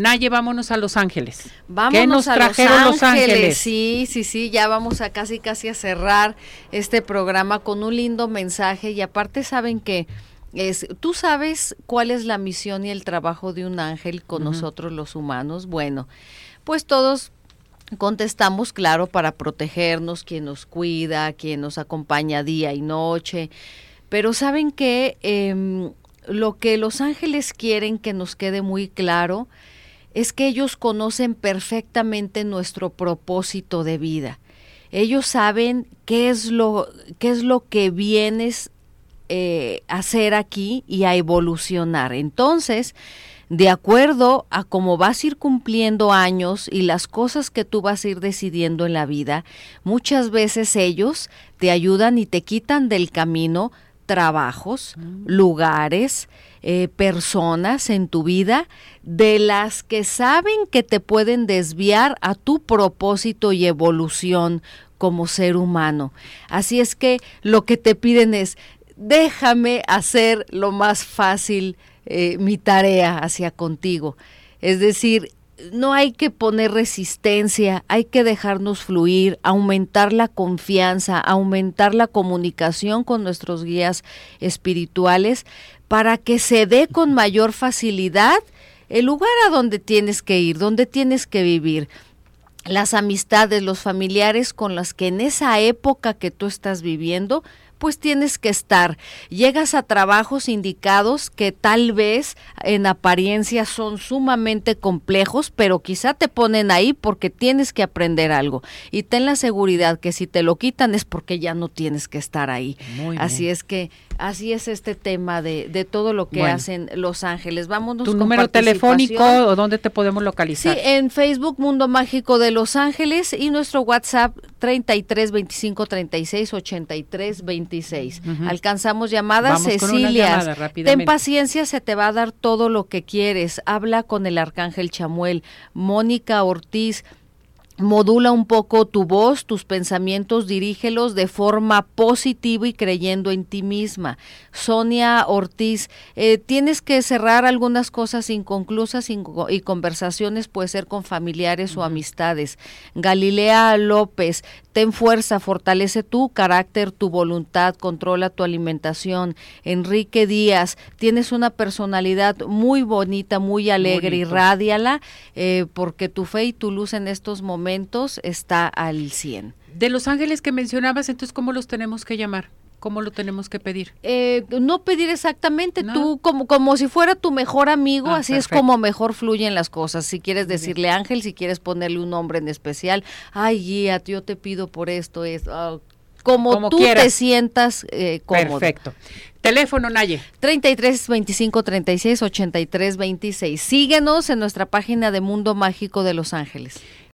Naye, vámonos a Los Ángeles. Vámonos ¿Qué nos a trajeron Los Los Ángeles. Ángeles? Sí, sí, sí, ya vamos a casi casi a cerrar este programa con un lindo mensaje y aparte saben que es tú sabes cuál es la misión y el trabajo de un ángel con nosotros los humanos. Bueno, pues todos contestamos claro para protegernos, quien nos cuida, quien nos acompaña día y noche. Pero saben que em, lo que los ángeles quieren que nos quede muy claro es que ellos conocen perfectamente nuestro propósito de vida. Ellos saben qué es lo, qué es lo que vienes eh, a hacer aquí y a evolucionar. Entonces, de acuerdo a cómo vas a ir cumpliendo años y las cosas que tú vas a ir decidiendo en la vida, muchas veces ellos te ayudan y te quitan del camino trabajos, lugares, eh, personas en tu vida de las que saben que te pueden desviar a tu propósito y evolución como ser humano. Así es que lo que te piden es, déjame hacer lo más fácil eh, mi tarea hacia contigo. Es decir, no hay que poner resistencia, hay que dejarnos fluir, aumentar la confianza, aumentar la comunicación con nuestros guías espirituales para que se dé con mayor facilidad el lugar a donde tienes que ir, donde tienes que vivir. Las amistades, los familiares con las que en esa época que tú estás viviendo, pues tienes que estar. Llegas a trabajos indicados que tal vez en apariencia son sumamente complejos, pero quizá te ponen ahí porque tienes que aprender algo. Y ten la seguridad que si te lo quitan es porque ya no tienes que estar ahí. Muy Así bien. es que así es este tema de, de todo lo que Bueno. hacen Los Ángeles. Vámonos ¿Tu con número telefónico o dónde te podemos Sí, localizar? en Facebook Mundo Mágico de Los Ángeles y nuestro WhatsApp 33 25 36 83 26. Ujú. Alcanzamos llamadas, Cecilia. llamada. Ten paciencia, se te va a dar todo lo que quieres. Habla con el Arcángel Chamuel. Mónica Ortiz. Modula un poco tu voz, tus pensamientos, dirígelos de forma positiva y creyendo en ti misma. Sonia Ortiz, eh, tienes que cerrar algunas cosas inconclusas y, y conversaciones, puede ser con familiares o amistades. Galilea López, ten fuerza, fortalece tu carácter, tu voluntad, controla tu alimentación. Enrique Díaz, tienes una personalidad muy bonita, muy alegre, Bonito. irrádiala, eh, porque tu fe y tu luz en estos momentos está al 100. De Los Ángeles que mencionabas, entonces, ¿cómo los tenemos que llamar? ¿Cómo lo tenemos que pedir? Eh, no pedir exactamente, No. tú como, como si fuera tu mejor amigo, Ah, así es como mejor fluyen las cosas. Si quieres decirle Ángel, si quieres ponerle un nombre en especial, ay guía, yo te pido por esto, es ah, como, Como tú quieras. te sientas eh, cómodo. Perfecto. Teléfono, Naye. 33 25 36 83 26. Síguenos en nuestra página de Mundo Mágico de Los Ángeles.